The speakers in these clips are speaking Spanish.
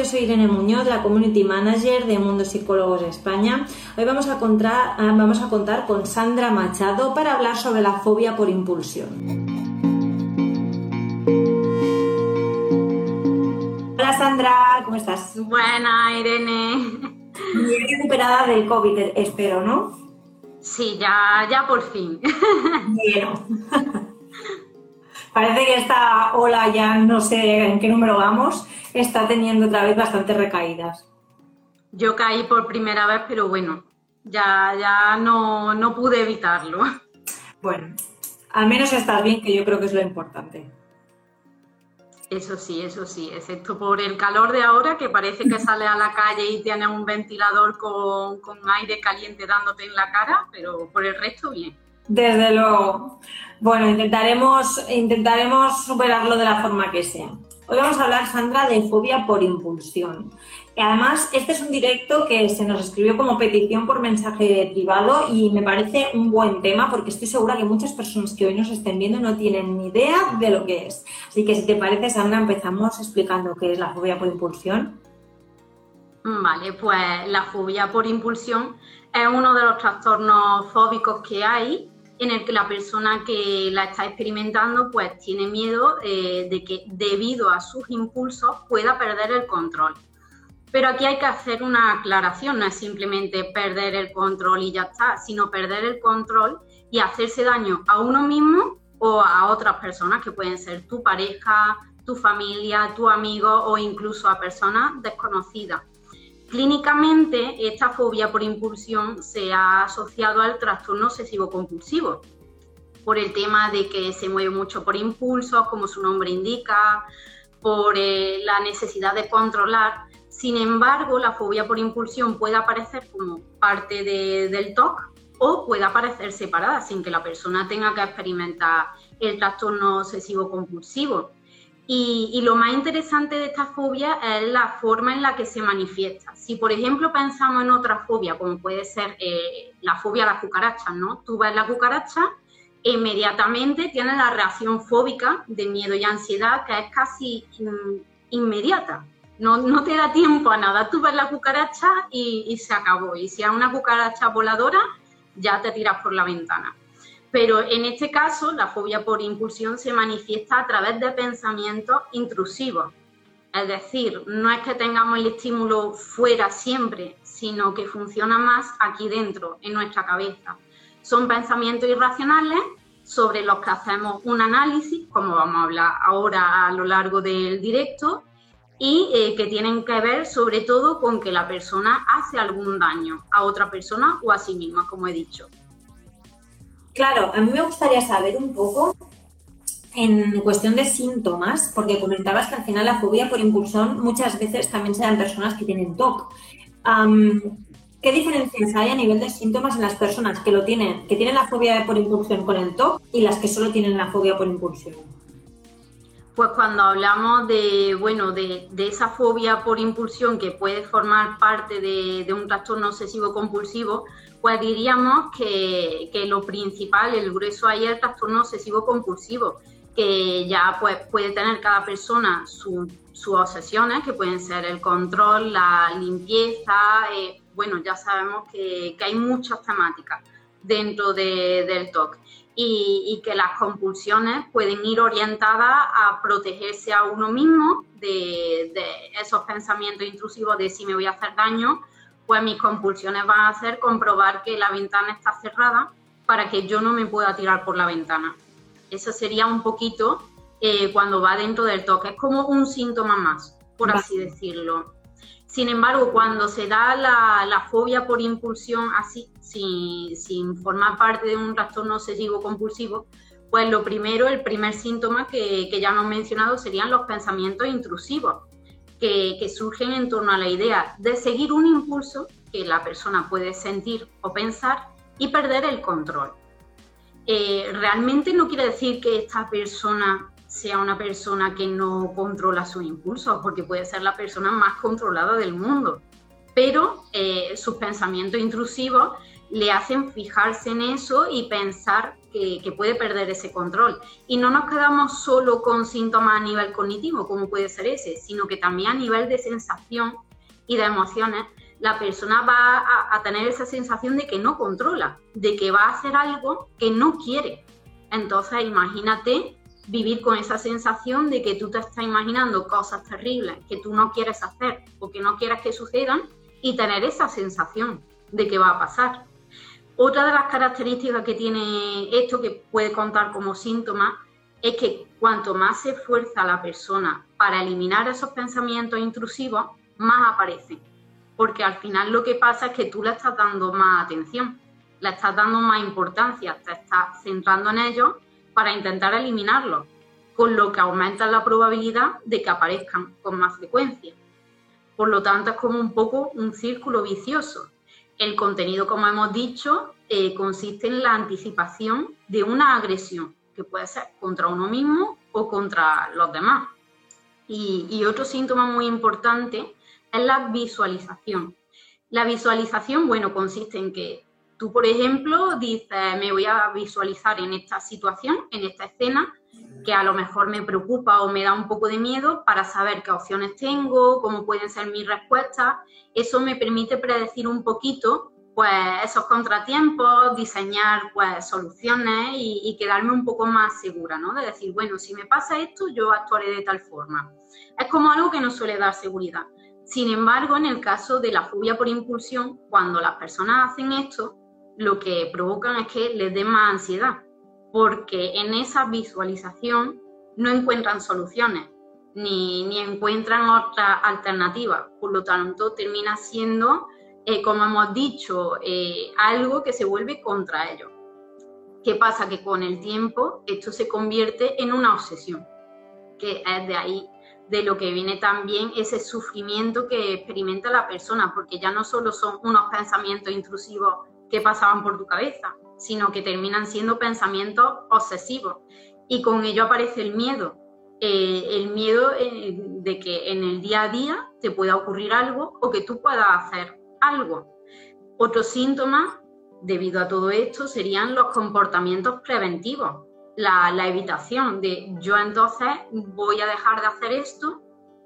yo soy Irene Muñoz, la Community Manager de Mundo Psicólogos España. Hoy vamos a, contar, ah, vamos a contar con Sandra Machado para hablar sobre la fobia por impulsión. Hola Sandra, ¿cómo estás? Buena, Irene. Bien recuperada del COVID, espero, ¿no? Sí, ya, ya por fin. Bueno. Parece que esta ola ya no sé en qué número vamos, está teniendo otra vez bastantes recaídas. Yo caí por primera vez, pero bueno, ya, ya no, no pude evitarlo. Bueno, al menos estás bien, que yo creo que es lo importante. Eso sí, eso sí, excepto por el calor de ahora, que parece que sale a la calle y tiene un ventilador con, con aire caliente dándote en la cara, pero por el resto bien. Desde luego. Bueno, intentaremos, intentaremos superarlo de la forma que sea. Hoy vamos a hablar, Sandra, de fobia por impulsión. Además, este es un directo que se nos escribió como petición por mensaje privado y me parece un buen tema porque estoy segura que muchas personas que hoy nos estén viendo no tienen ni idea de lo que es. Así que si te parece, Sandra, empezamos explicando qué es la fobia por impulsión. Vale, pues la fobia por impulsión es uno de los trastornos fóbicos que hay en el que la persona que la está experimentando pues tiene miedo eh, de que debido a sus impulsos pueda perder el control. Pero aquí hay que hacer una aclaración, no es simplemente perder el control y ya está, sino perder el control y hacerse daño a uno mismo o a otras personas que pueden ser tu pareja, tu familia, tu amigo o incluso a personas desconocidas. Clínicamente, esta fobia por impulsión se ha asociado al trastorno obsesivo-compulsivo, por el tema de que se mueve mucho por impulsos, como su nombre indica, por eh, la necesidad de controlar. Sin embargo, la fobia por impulsión puede aparecer como parte del TOC o puede aparecer separada sin que la persona tenga que experimentar el trastorno obsesivo-compulsivo. Y, lo más interesante de esta fobia es la forma en la que se manifiesta. Si, por ejemplo, pensamos en otra fobia, como puede ser eh, la fobia a las cucarachas, ¿no? Tú ves la cucaracha e inmediatamente tienes la reacción fóbica de miedo y ansiedad que es casi inmediata. No, no, te da tiempo a nada. Tú ves la cucaracha y, y se acabó. Y si es una cucaracha voladora, ya te tiras por la ventana. Pero en este caso, la fobia por impulsión se manifiesta a través de pensamientos intrusivos. Es decir, no es que tengamos el estímulo fuera siempre, sino que funciona más aquí dentro, en nuestra cabeza. Son pensamientos irracionales sobre los que hacemos un análisis, como vamos a hablar ahora a lo largo del directo, y eh, que tienen que ver sobre todo con que la persona hace algún daño a otra persona o a sí misma, como he dicho. Claro, a mí me gustaría saber un poco en cuestión de síntomas, porque comentabas que al final la fobia por impulsión muchas veces también se dan personas que tienen TOC. ¿Qué diferencias hay a nivel de síntomas en las personas que lo tienen, que tienen la fobia por impulsión con el TOC y las que solo tienen la fobia por impulsión? Pues cuando hablamos de, bueno, de, esa fobia por impulsión que puede formar parte de, de un trastorno obsesivo compulsivo, pues diríamos que, lo principal, el grueso ahí es el trastorno obsesivo compulsivo, que ya pues, puede tener cada persona sus obsesiones, que pueden ser el control, la limpieza, eh, bueno, ya sabemos que, hay muchas temáticas dentro del TOC y, que las compulsiones pueden ir orientadas a protegerse a uno mismo de esos pensamientos intrusivos de si me voy a hacer daño pues mis compulsiones van a ser comprobar que la ventana está cerrada para que yo no me pueda tirar por la ventana. Eso sería un poquito eh, cuando va dentro del toque, es como un síntoma más, por así decirlo. Sin embargo, cuando se da la, fobia por impulsión así, sin, formar parte de un trastorno obsesivo compulsivo, pues lo primero, el primer síntoma que, que ya hemos mencionado serían los pensamientos intrusivos que, surgen en torno a la idea de seguir un impulso que la persona puede sentir o pensar y perder el control. Eh, realmente no quiere decir que esta persona sea una persona que no controla sus impulsos, porque puede ser la persona más controlada del mundo, pero eh, sus pensamientos intrusivos le hacen fijarse en eso y pensar que, puede perder ese control. Y no nos quedamos solo con síntomas a nivel cognitivo, como puede ser ese, sino que también a nivel de sensación y de emociones, la persona va a, tener esa sensación de que no controla, de que va a hacer algo que no quiere. Entonces, imagínate vivir con esa sensación de que tú te estás imaginando cosas terribles que tú no quieres hacer o que no quieres que sucedan y tener esa sensación de que va a pasar. Otra de las características que tiene esto, que puede contar como síntoma, es que cuanto más se esfuerza la persona para eliminar esos pensamientos intrusivos, más aparecen porque al final lo que pasa es que tú le estás dando más atención, le estás dando más importancia, te estás centrando en ellos para intentar eliminarlos, con lo que aumenta la probabilidad de que aparezcan con más frecuencia. Por lo tanto, es como un poco un círculo vicioso. El contenido, como hemos dicho, eh, consiste en la anticipación de una agresión, que puede ser contra uno mismo o contra los demás. Y, y otro síntoma muy importante es la visualización. La visualización, bueno, consiste en que tú, por ejemplo, dices, me voy a visualizar en esta situación, en esta escena, que a lo mejor me preocupa o me da un poco de miedo para saber qué opciones tengo, cómo pueden ser mis respuestas. Eso me permite predecir un poquito pues esos contratiempos, diseñar pues soluciones y, quedarme un poco más segura, ¿no? De decir, bueno, si me pasa esto, yo actuaré de tal forma. Es como algo que nos suele dar seguridad. Sin embargo, en el caso de la fobia por impulsión, cuando las personas hacen esto, lo que provocan es que les dé más ansiedad, porque en esa visualización no encuentran soluciones ni, encuentran otra alternativa. Por lo tanto, termina siendo, eh, como hemos dicho, eh, algo que se vuelve contra ellos. ¿Qué pasa? Que con el tiempo esto se convierte en una obsesión, que es de ahí de lo que viene también ese sufrimiento que experimenta la persona, porque ya no solo son unos pensamientos intrusivos que pasaban por tu cabeza, sino que terminan siendo pensamientos obsesivos. Y con ello aparece el miedo, eh, el miedo eh, de que en el día a día te pueda ocurrir algo o que tú puedas hacer algo. Otros síntomas, debido a todo esto, serían los comportamientos preventivos, la, evitación de yo entonces voy a dejar de hacer esto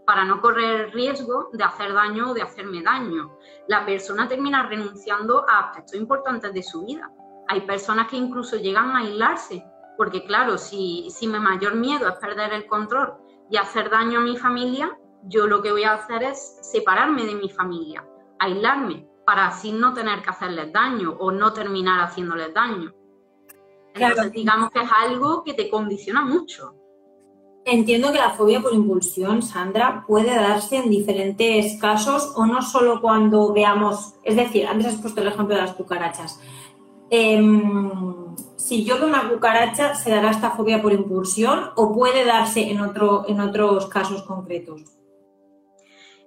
para no correr el riesgo de hacer daño o de hacerme daño. La persona termina renunciando a aspectos importantes de su vida. Hay personas que incluso llegan a aislarse, porque claro, si, si mi mayor miedo es perder el control y hacer daño a mi familia, yo lo que voy a hacer es separarme de mi familia, aislarme, para así no tener que hacerles daño o no terminar haciéndoles daño. Entonces, digamos que es algo que te condiciona mucho. Entiendo que la fobia por impulsión, Sandra, puede darse en diferentes casos o no solo cuando veamos, es decir, antes has puesto el ejemplo de las cucarachas. Em, si yo veo una cucaracha, ¿se dará esta fobia por impulsión o puede darse en, otro, en otros casos concretos?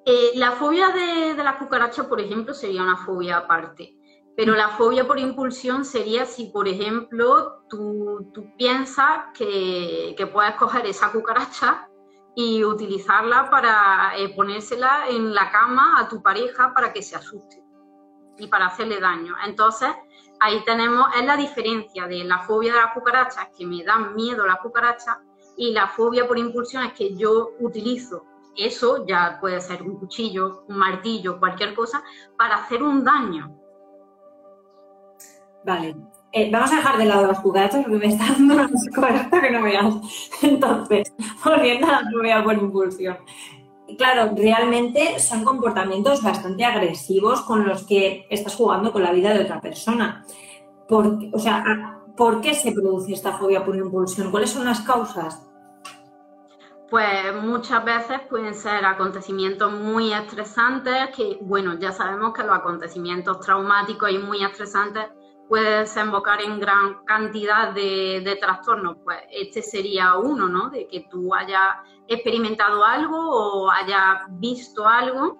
Eh, la fobia de, de la cucaracha, por ejemplo, sería una fobia aparte. Pero la fobia por impulsión sería si, por ejemplo, tú, piensas que, puedes coger esa cucaracha y utilizarla para eh, ponérsela en la cama a tu pareja para que se asuste y para hacerle daño. Entonces, ahí tenemos, es la diferencia de la fobia de las cucarachas, que me da miedo la cucaracha, y la fobia por impulsión es que yo utilizo eso, ya puede ser un cuchillo, un martillo, cualquier cosa, para hacer un daño Vale. Eh, vamos a dejar de lado las cucarachas porque me está dando una esto que no veas. Entonces, volviendo a la fobia por impulsión. Claro, realmente son comportamientos bastante agresivos con los que estás jugando con la vida de otra persona. Por, o sea, ¿por qué se produce esta fobia por impulsión? ¿Cuáles son las causas? Pues muchas veces pueden ser acontecimientos muy estresantes, que bueno, ya sabemos que los acontecimientos traumáticos y muy estresantes puede desembocar en gran cantidad de, trastornos. Pues este sería uno, ¿no? De que tú hayas experimentado algo o hayas visto algo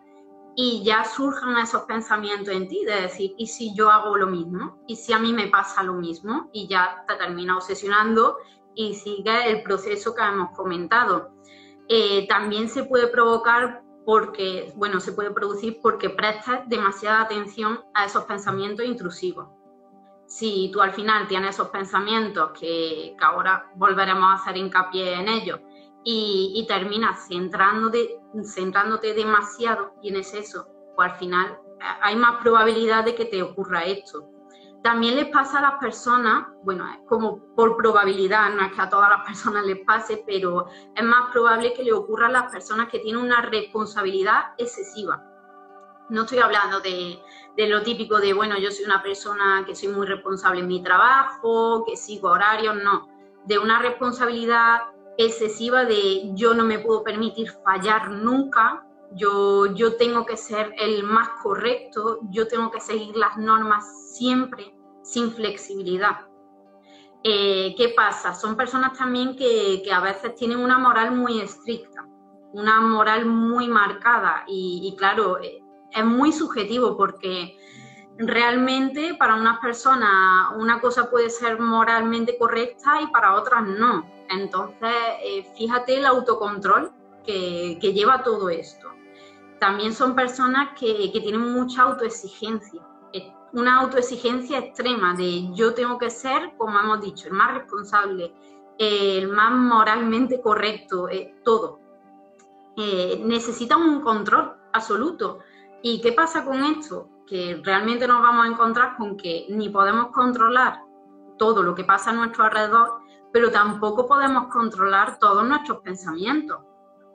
y ya surjan esos pensamientos en ti, de decir, ¿y si yo hago lo mismo? ¿Y si a mí me pasa lo mismo? Y ya te termina obsesionando y sigue el proceso que hemos comentado. Eh, también se puede provocar porque, bueno, se puede producir porque prestas demasiada atención a esos pensamientos intrusivos. Si tú al final tienes esos pensamientos que, ahora volveremos a hacer hincapié en ellos, y, terminas centrándote, centrándote demasiado y en exceso, pues al final eh, hay más probabilidad de que te ocurra esto. También les pasa a las personas, bueno, como por probabilidad, no es que a todas las personas les pase, pero es más probable que le ocurra a las personas que tienen una responsabilidad excesiva. No estoy hablando de, de, lo típico de, bueno, yo soy una persona que soy muy responsable en mi trabajo, que sigo horarios, no. De una responsabilidad excesiva de yo no me puedo permitir fallar nunca, yo, yo tengo que ser el más correcto, yo tengo que seguir las normas siempre sin flexibilidad. Eh, ¿Qué pasa? Son personas también que, a veces tienen una moral muy estricta, una moral muy marcada y, y claro, eh, es muy subjetivo porque realmente para unas personas una cosa puede ser moralmente correcta y para otras no. Entonces, eh, fíjate el autocontrol que, lleva todo esto. También son personas que, tienen mucha autoexigencia, eh, una autoexigencia extrema de yo tengo que ser, como hemos dicho, el más responsable, el más moralmente correcto, eh, todo. necesitan un control absoluto. ¿Y qué pasa con esto? Que realmente nos vamos a encontrar con que ni podemos controlar todo lo que pasa a nuestro alrededor, pero tampoco podemos controlar todos nuestros pensamientos.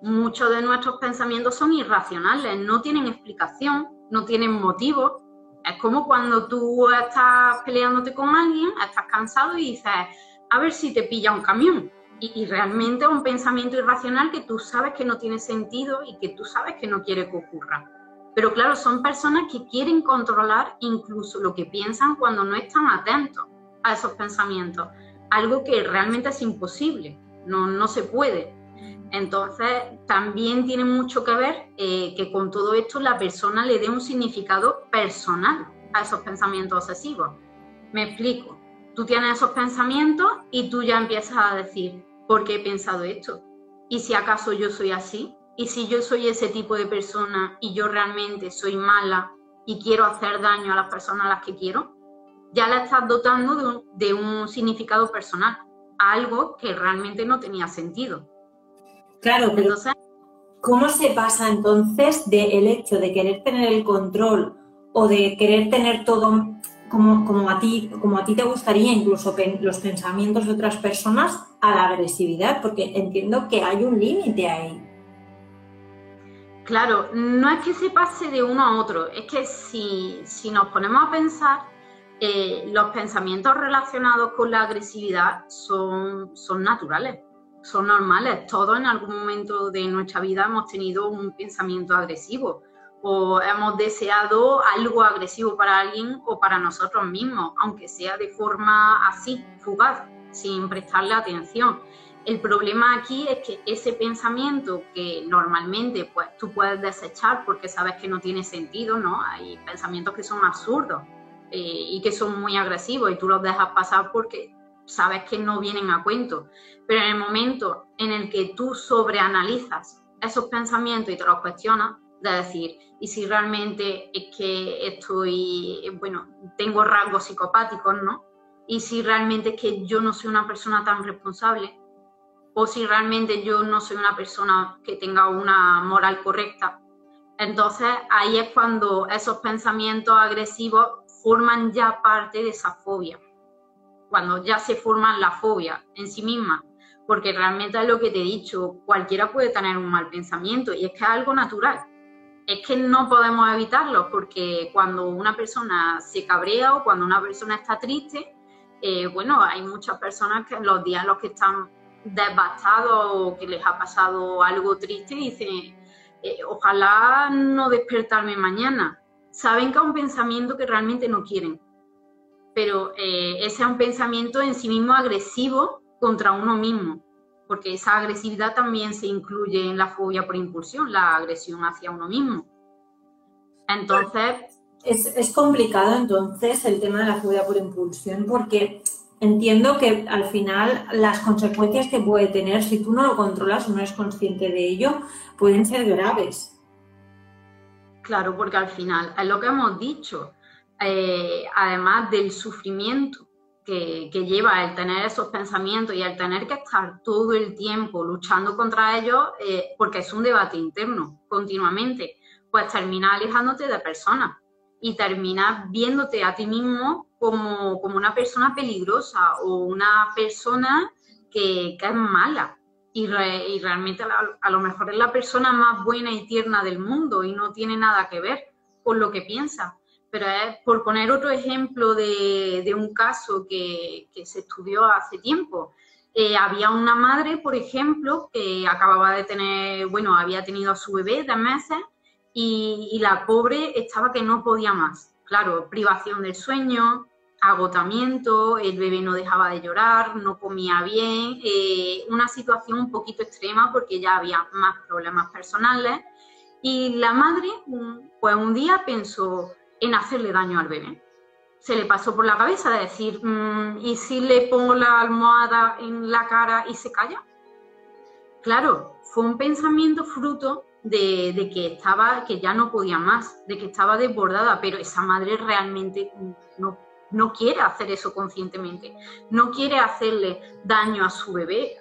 Muchos de nuestros pensamientos son irracionales, no tienen explicación, no tienen motivo. Es como cuando tú estás peleándote con alguien, estás cansado y dices, a ver si te pilla un camión. Y, realmente es un pensamiento irracional que tú sabes que no tiene sentido y que tú sabes que no quiere que ocurra. Pero claro, son personas que quieren controlar incluso lo que piensan cuando no están atentos a esos pensamientos algo que realmente es imposible, no, no se puede. Entonces, también tiene mucho que ver eh, que con todo esto la persona le dé un significado personal a esos pensamientos obsesivos. Me explico. Tú tienes esos pensamientos y tú ya empiezas a decir, ¿por qué he pensado esto? ¿Y si acaso yo soy así? ¿Y si yo soy ese tipo de persona y yo realmente soy mala y quiero hacer daño a las personas a las que quiero? ya la estás dotando de un, significado personal, algo que realmente no tenía sentido. Claro, pero ¿cómo se pasa entonces del hecho de querer tener el control o de querer tener todo como, como, a ti, como a ti te gustaría, incluso los pensamientos de otras personas, a la agresividad? Porque entiendo que hay un límite ahí. Claro, no es que se pase de uno a otro, es que si, si nos ponemos a pensar, eh, los pensamientos relacionados con la agresividad son, son naturales, son normales. Todos en algún momento de nuestra vida hemos tenido un pensamiento agresivo o hemos deseado algo agresivo para alguien o para nosotros mismos, aunque sea de forma así, fugaz, sin prestarle atención. El problema aquí es que ese pensamiento que normalmente pues, tú puedes desechar porque sabes que no tiene sentido, ¿no? Hay pensamientos que son absurdos, eh, y que son muy agresivos y tú los dejas pasar porque sabes que no vienen a cuento. Pero en el momento en el que tú sobreanalizas esos pensamientos y te los cuestionas, de decir, y si realmente es que estoy, bueno, tengo rasgos psicopáticos, ¿no? Y si realmente es que yo no soy una persona tan responsable, o si realmente yo no soy una persona que tenga una moral correcta. Entonces ahí es cuando esos pensamientos agresivos forman ya parte de esa fobia, cuando ya se forman la fobia en sí misma, porque realmente es lo que te he dicho, cualquiera puede tener un mal pensamiento y es que es algo natural. Es que no podemos evitarlo porque cuando una persona se cabrea o cuando una persona está triste, eh, bueno, hay muchas personas que los días en los que están devastados o que les ha pasado algo triste dicen, eh, ojalá no despertarme mañana saben que es un pensamiento que realmente no quieren, pero eh, ese es un pensamiento en sí mismo agresivo contra uno mismo, porque esa agresividad también se incluye en la fobia por impulsión, la agresión hacia uno mismo. Entonces... Es, es complicado entonces el tema de la fobia por impulsión porque entiendo que al final las consecuencias que puede tener si tú no lo controlas o no eres consciente de ello pueden ser graves. Claro, porque al final es lo que hemos dicho, eh, además del sufrimiento que, lleva el tener esos pensamientos y el tener que estar todo el tiempo luchando contra ellos, eh, porque es un debate interno continuamente, pues termina alejándote de personas y terminas viéndote a ti mismo como, una persona peligrosa o una persona que, es mala. Y, realmente a, lo mejor es la persona más buena y tierna del mundo y no tiene nada que ver con lo que piensa. Pero es por poner otro ejemplo de, un caso que, se estudió hace tiempo. Eh, había una madre, por ejemplo, que acababa de tener, bueno, había tenido a su bebé de meses y, la pobre estaba que no podía más. Claro, privación del sueño, agotamiento, el bebé no dejaba de llorar, no comía bien, eh, una situación un poquito extrema porque ya había más problemas personales. Y la madre, pues un día pensó en hacerle daño al bebé. Se le pasó por la cabeza de decir, mm, ¿y si le pongo la almohada en la cara y se calla? Claro, fue un pensamiento fruto de, que estaba, que ya no podía más, de que estaba desbordada, pero esa madre realmente no, no quiere hacer eso conscientemente, no quiere hacerle daño a su bebé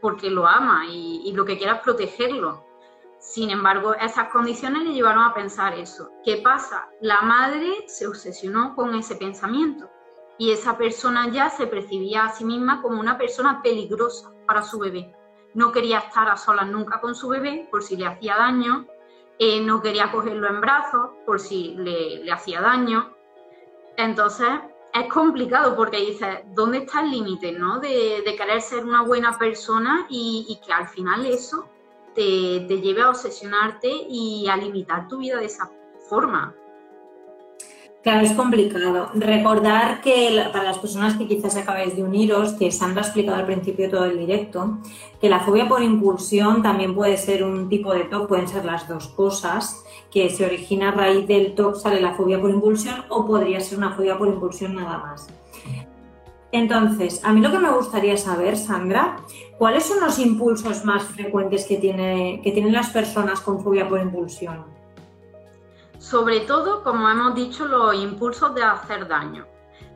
porque lo ama y, lo que quiere es protegerlo. Sin embargo, esas condiciones le llevaron a pensar eso. ¿Qué pasa? La madre se obsesionó con ese pensamiento y esa persona ya se percibía a sí misma como una persona peligrosa para su bebé no quería estar a solas nunca con su bebé por si le hacía daño, eh, no quería cogerlo en brazos por si le, hacía daño. Entonces es complicado porque dices, ¿dónde está el límite ¿no? de, querer ser una buena persona y, que al final eso te, te lleve a obsesionarte y a limitar tu vida de esa forma? Claro, es complicado. Recordar que para las personas que quizás acabáis de uniros, que Sandra ha explicado al principio todo el directo, que la fobia por impulsión también puede ser un tipo de TOC, pueden ser las dos cosas, que se origina a raíz del TOC, sale la fobia por impulsión o podría ser una fobia por impulsión nada más. Entonces, a mí lo que me gustaría saber, Sandra, ¿cuáles son los impulsos más frecuentes que, tiene, que tienen las personas con fobia por impulsión? Sobre todo, como hemos dicho, los impulsos de hacer daño.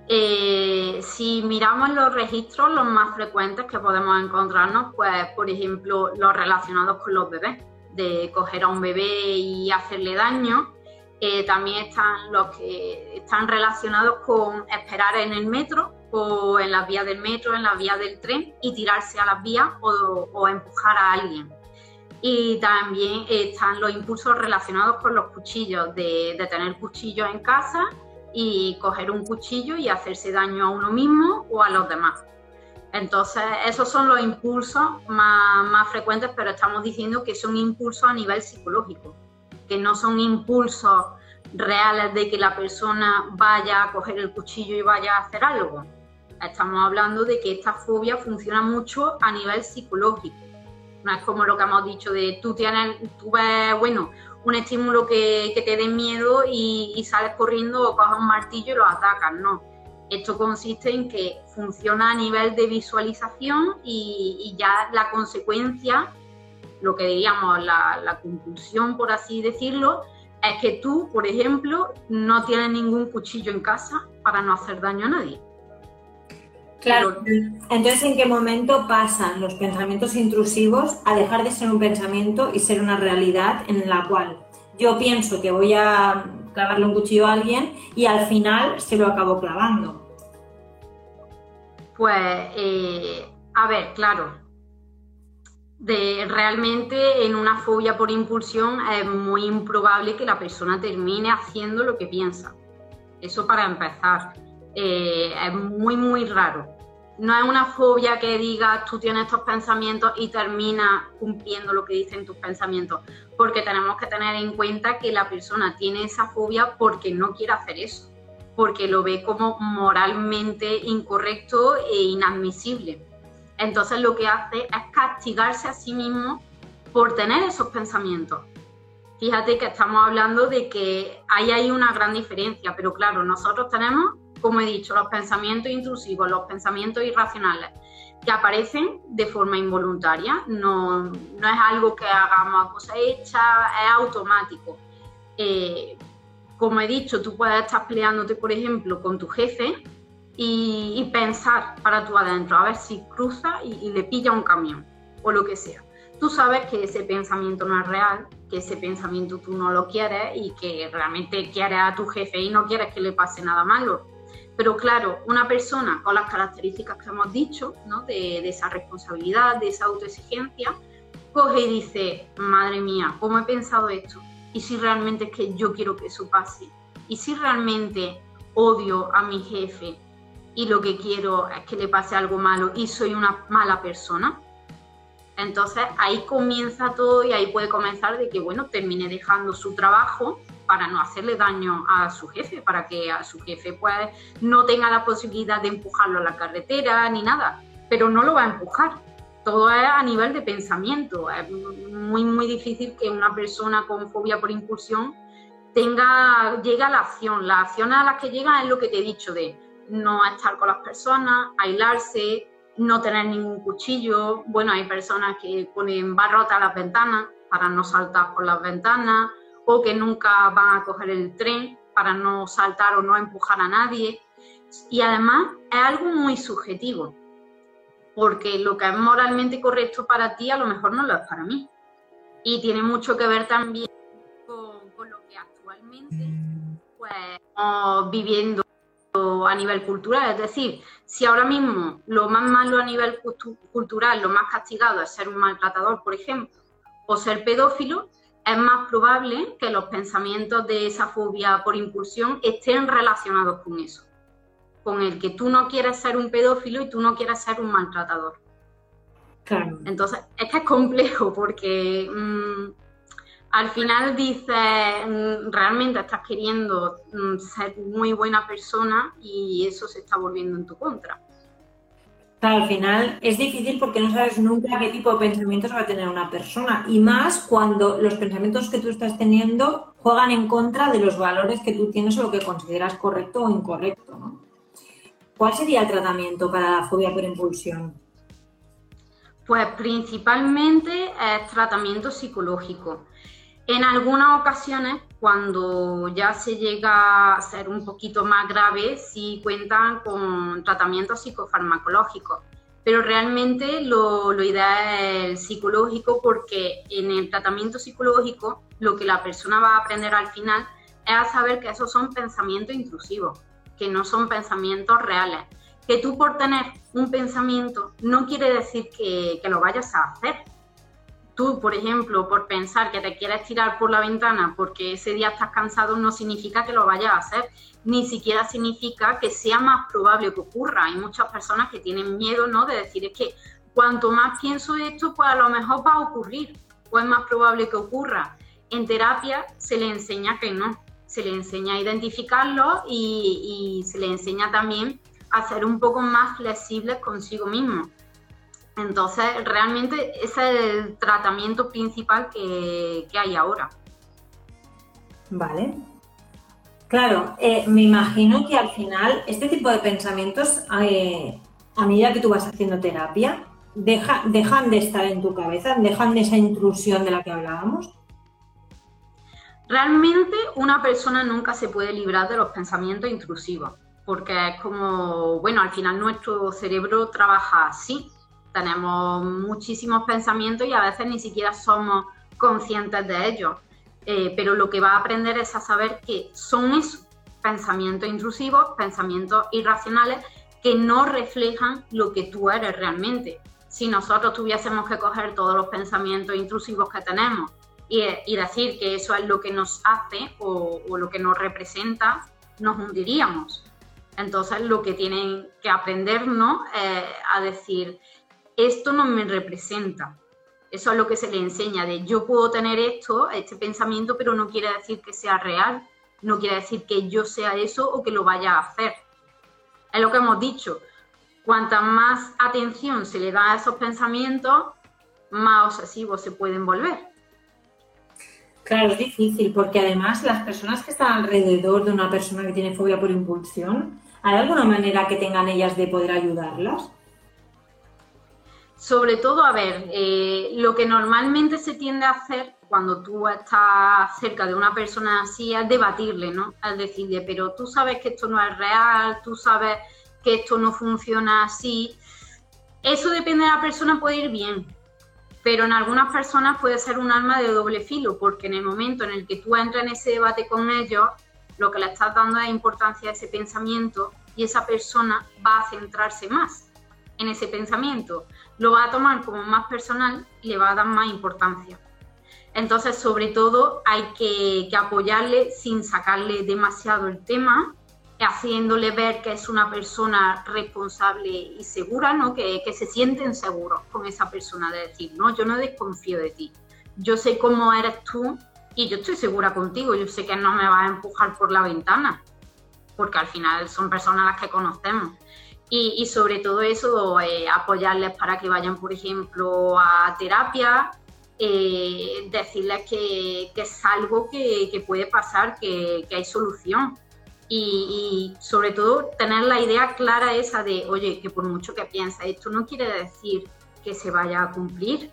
Eh, si miramos los registros, los más frecuentes que podemos encontrarnos, pues, por ejemplo, los relacionados con los bebés, de coger a un bebé y hacerle daño. Eh, también están los que están relacionados con esperar en el metro o en las vías del metro, en las vías del tren y tirarse a las vías o empujar a alguien. Y también están los impulsos relacionados con los cuchillos, de, tener cuchillos en casa y coger un cuchillo y hacerse daño a uno mismo o a los demás. Entonces, esos son los impulsos más, más, frecuentes, pero estamos diciendo que son impulsos a nivel psicológico, que no son impulsos reales de que la persona vaya a coger el cuchillo y vaya a hacer algo. Estamos hablando de que esta fobia funciona mucho a nivel psicológico. No es como lo que hemos dicho de tú tienes, tú ves, bueno, un estímulo que, te dé miedo y, sales corriendo o coges un martillo y lo atacas, no. Esto consiste en que funciona a nivel de visualización y, ya la consecuencia, lo que diríamos la conclusión, por así decirlo, es que tú, por ejemplo, no tienes ningún cuchillo en casa para no hacer daño a nadie. Claro. Entonces, ¿en qué momento pasan los pensamientos intrusivos a dejar de ser un pensamiento y ser una realidad en la cual yo pienso que voy a clavarle un cuchillo a alguien y al final se lo acabo clavando? Pues, eh, a ver, claro. De, realmente en una fobia por impulsión es muy improbable que la persona termine haciendo lo que piensa. Eso para empezar. Eh, es muy, muy raro no es una fobia que digas tú tienes estos pensamientos y terminas cumpliendo lo que dicen tus pensamientos, porque tenemos que tener en cuenta que la persona tiene esa fobia porque no quiere hacer eso, porque lo ve como moralmente incorrecto e inadmisible. Entonces lo que hace es castigarse a sí mismo por tener esos pensamientos. fíjate que estamos hablando de que ahí hay una gran diferencia, pero claro, nosotros tenemos, como he dicho, los pensamientos intrusivos, los pensamientos irracionales, que aparecen de forma involuntaria, no, no es algo que hagamos a cosa hecha, es automático. Eh, como he dicho, tú puedes estar peleándote, por ejemplo, con tu jefe y, pensar para tú adentro, a ver si cruza y, le pilla un camión o lo que sea. Tú sabes que ese pensamiento no es real, que ese pensamiento tú no lo quieres y que realmente quieres a tu jefe y no quieres que le pase nada malo. Pero claro, una persona con las características que hemos dicho, ¿no? de, de esa responsabilidad, de esa autoexigencia, coge y dice, madre mía, ¿cómo he pensado esto? ¿Y si realmente es que yo quiero que eso pase? ¿Y si realmente odio a mi jefe y lo que quiero es que le pase algo malo y soy una mala persona. Entonces ahí comienza todo y ahí puede comenzar de que, bueno, termine dejando su trabajo para no hacerle daño a su jefe, para que a su jefe pues no tenga la posibilidad de empujarlo a la carretera ni nada, pero no lo va a empujar. Todo es a nivel de pensamiento. Es muy, muy difícil que una persona con fobia por impulsión tenga, llegue a la acción. Las acciones a las que llega es lo que te he dicho de no estar con las personas, aislarse, no tener ningún cuchillo. Bueno, hay personas que ponen barrota a las ventanas para no saltar por las ventanas o que nunca van a coger el tren para no saltar o no empujar a nadie. Y además es algo muy subjetivo, porque lo que es moralmente correcto para ti a lo mejor no lo es para mí. Y tiene mucho que ver también con, lo que actualmente pues, estamos viviendo a nivel cultural. Es decir, si ahora mismo lo más malo a nivel cultural, lo más castigado es ser un maltratador, por ejemplo, o ser pedófilo, es más probable que los pensamientos de esa fobia por impulsión estén relacionados con eso, con el que tú no quieres ser un pedófilo y tú no quieres ser un maltratador. Claro. Entonces, es que es complejo porque mm, al final dices, mm, realmente estás queriendo mm, ser muy buena persona y eso se está volviendo en tu contra. Claro, al final es difícil porque no sabes nunca qué tipo de pensamientos va a tener una persona y más cuando los pensamientos que tú estás teniendo juegan en contra de los valores que tú tienes o lo que consideras correcto o incorrecto. ¿Cuál sería el tratamiento para la fobia por impulsión? Pues principalmente es tratamiento psicológico. En algunas ocasiones, cuando ya se llega a ser un poquito más grave, sí cuentan con tratamientos psicofarmacológicos, pero realmente lo, ideal es el psicológico porque en el tratamiento psicológico lo que la persona va a aprender al final es a saber que esos son pensamientos intrusivos, que no son pensamientos reales, que tú por tener un pensamiento no quiere decir que, que lo vayas a hacer, tú, por ejemplo, por pensar que te quieres tirar por la ventana porque ese día estás cansado, no significa que lo vayas a hacer, ni siquiera significa que sea más probable que ocurra. Hay muchas personas que tienen miedo, ¿no? De decir, es que cuanto más pienso esto, pues a lo mejor va a ocurrir, o es más probable que ocurra. En terapia se le enseña que no, se le enseña a identificarlo y, y se le enseña también a ser un poco más flexibles consigo mismo entonces, realmente ese es el tratamiento principal que, hay ahora. Vale. Claro, eh, me imagino que al final este tipo de pensamientos, eh, a medida que tú vas haciendo terapia, dejan de estar en tu cabeza, dejan de esa intrusión de la que hablábamos. Realmente una persona nunca se puede librar de los pensamientos intrusivos, porque es como, bueno, al final nuestro cerebro trabaja así, tenemos muchísimos pensamientos y a veces ni siquiera somos conscientes de ellos. Eh, pero lo que va a aprender es a saber que son esos pensamientos intrusivos, pensamientos irracionales que no reflejan lo que tú eres realmente. Si nosotros tuviésemos que coger todos los pensamientos intrusivos que tenemos y, decir que eso es lo que nos hace o, lo que nos representa, nos hundiríamos. Entonces lo que tienen que aprendernos es a decir, esto no me representa. Eso es lo que se le enseña, de yo puedo tener esto, este pensamiento, pero no quiere decir que sea real, no quiere decir que yo sea eso o que lo vaya a hacer. Es lo que hemos dicho, cuanta más atención se le da a esos pensamientos, más obsesivos se pueden volver. Claro, es difícil porque además las personas que están alrededor de una persona que tiene fobia por impulsión, ¿hay alguna manera que tengan ellas de poder ayudarlas? Sobre todo, a ver, eh, lo que normalmente se tiende a hacer cuando tú estás cerca de una persona así es debatirle, ¿no? Es decirle, pero tú sabes que esto no es real, tú sabes que esto no funciona así. Eso depende de la persona, puede ir bien, pero en algunas personas puede ser un arma de doble filo, porque en el momento en el que tú entras en ese debate con ellos, lo que le estás dando es importancia a ese pensamiento y esa persona va a centrarse más en ese pensamiento, lo va a tomar como más personal y le va a dar más importancia. Entonces, sobre todo, hay que, apoyarle sin sacarle demasiado el tema haciéndole ver que es una persona responsable y segura, ¿no? Que, se sienten seguros con esa persona de decir, no, yo no desconfío de ti, yo sé cómo eres tú y yo estoy segura contigo, yo sé que no me vas a empujar por la ventana, porque al final son personas las que conocemos. Y, sobre todo eso, eh, apoyarles para que vayan, por ejemplo, a terapia, eh, decirles que, es algo que, puede pasar, que, hay solución y, sobre todo tener la idea clara esa de, oye, que por mucho que piensa, esto no quiere decir que se vaya a cumplir.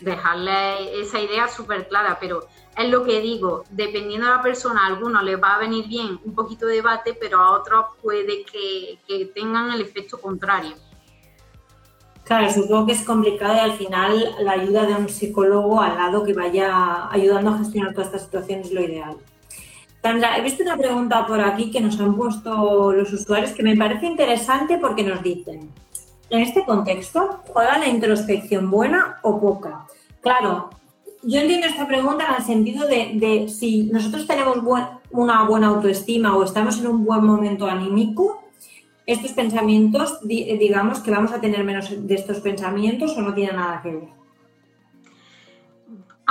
Dejarle esa idea súper clara, pero es lo que digo, dependiendo de la persona, a algunos les va a venir bien un poquito de debate, pero a otros puede que, que tengan el efecto contrario. Claro, supongo que es complicado y al final la ayuda de un psicólogo al lado que vaya ayudando a gestionar toda esta situación es lo ideal. Sandra, he visto una pregunta por aquí que nos han puesto los usuarios que me parece interesante porque nos dicen, en este contexto, ¿juega la introspección buena o poca? Claro, yo entiendo esta pregunta en el sentido de, si nosotros tenemos una buena autoestima o estamos en un buen momento anímico, estos pensamientos, digamos que vamos a tener menos de estos pensamientos o no tiene nada que ver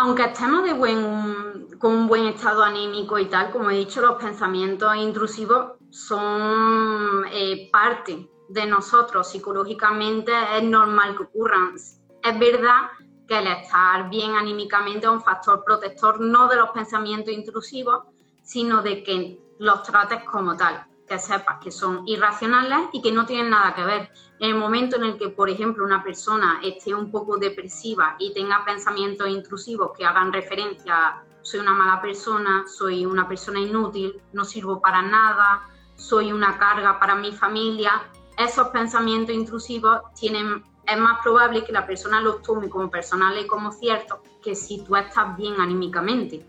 aunque estemos de buen, con un buen estado anímico y tal, como he dicho, los pensamientos intrusivos son eh, parte de nosotros. Psicológicamente es normal que ocurran. Es verdad que el estar bien anímicamente es un factor protector no de los pensamientos intrusivos, sino de que los trates como tal que sepas que son irracionales y que no tienen nada que ver. En el momento en el que, por ejemplo, una persona esté un poco depresiva y tenga pensamientos intrusivos que hagan referencia a soy una mala persona, soy una persona inútil, no sirvo para nada, soy una carga para mi familia, esos pensamientos intrusivos tienen, es más probable que la persona los tome como personales y como ciertos que si tú estás bien anímicamente.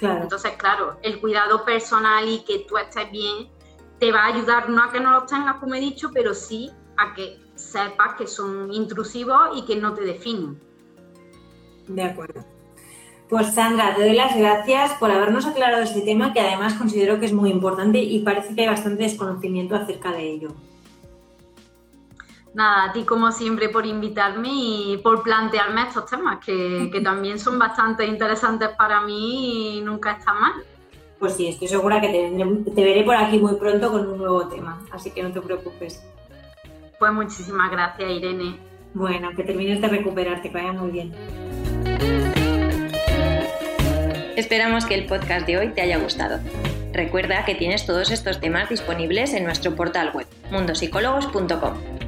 Entonces, claro, el cuidado personal y que tú estés bien te va a ayudar no a que no los tengas, como he dicho, pero sí a que sepas que son intrusivos y que no te definen. De acuerdo. Pues Sandra, te doy las gracias por habernos aclarado este tema que además considero que es muy importante y parece que hay bastante desconocimiento acerca de ello. Nada, a ti como siempre por invitarme y por plantearme estos temas que, que también son bastante interesantes para mí y nunca está mal. Pues sí, estoy segura que te, veré por aquí muy pronto con un nuevo tema, así que no te preocupes. Pues muchísimas gracias, Irene. Bueno, que termines de recuperarte, que vaya muy bien. Esperamos que el podcast de hoy te haya gustado. Recuerda que tienes todos estos temas disponibles en nuestro portal web, mundosicólogos.com.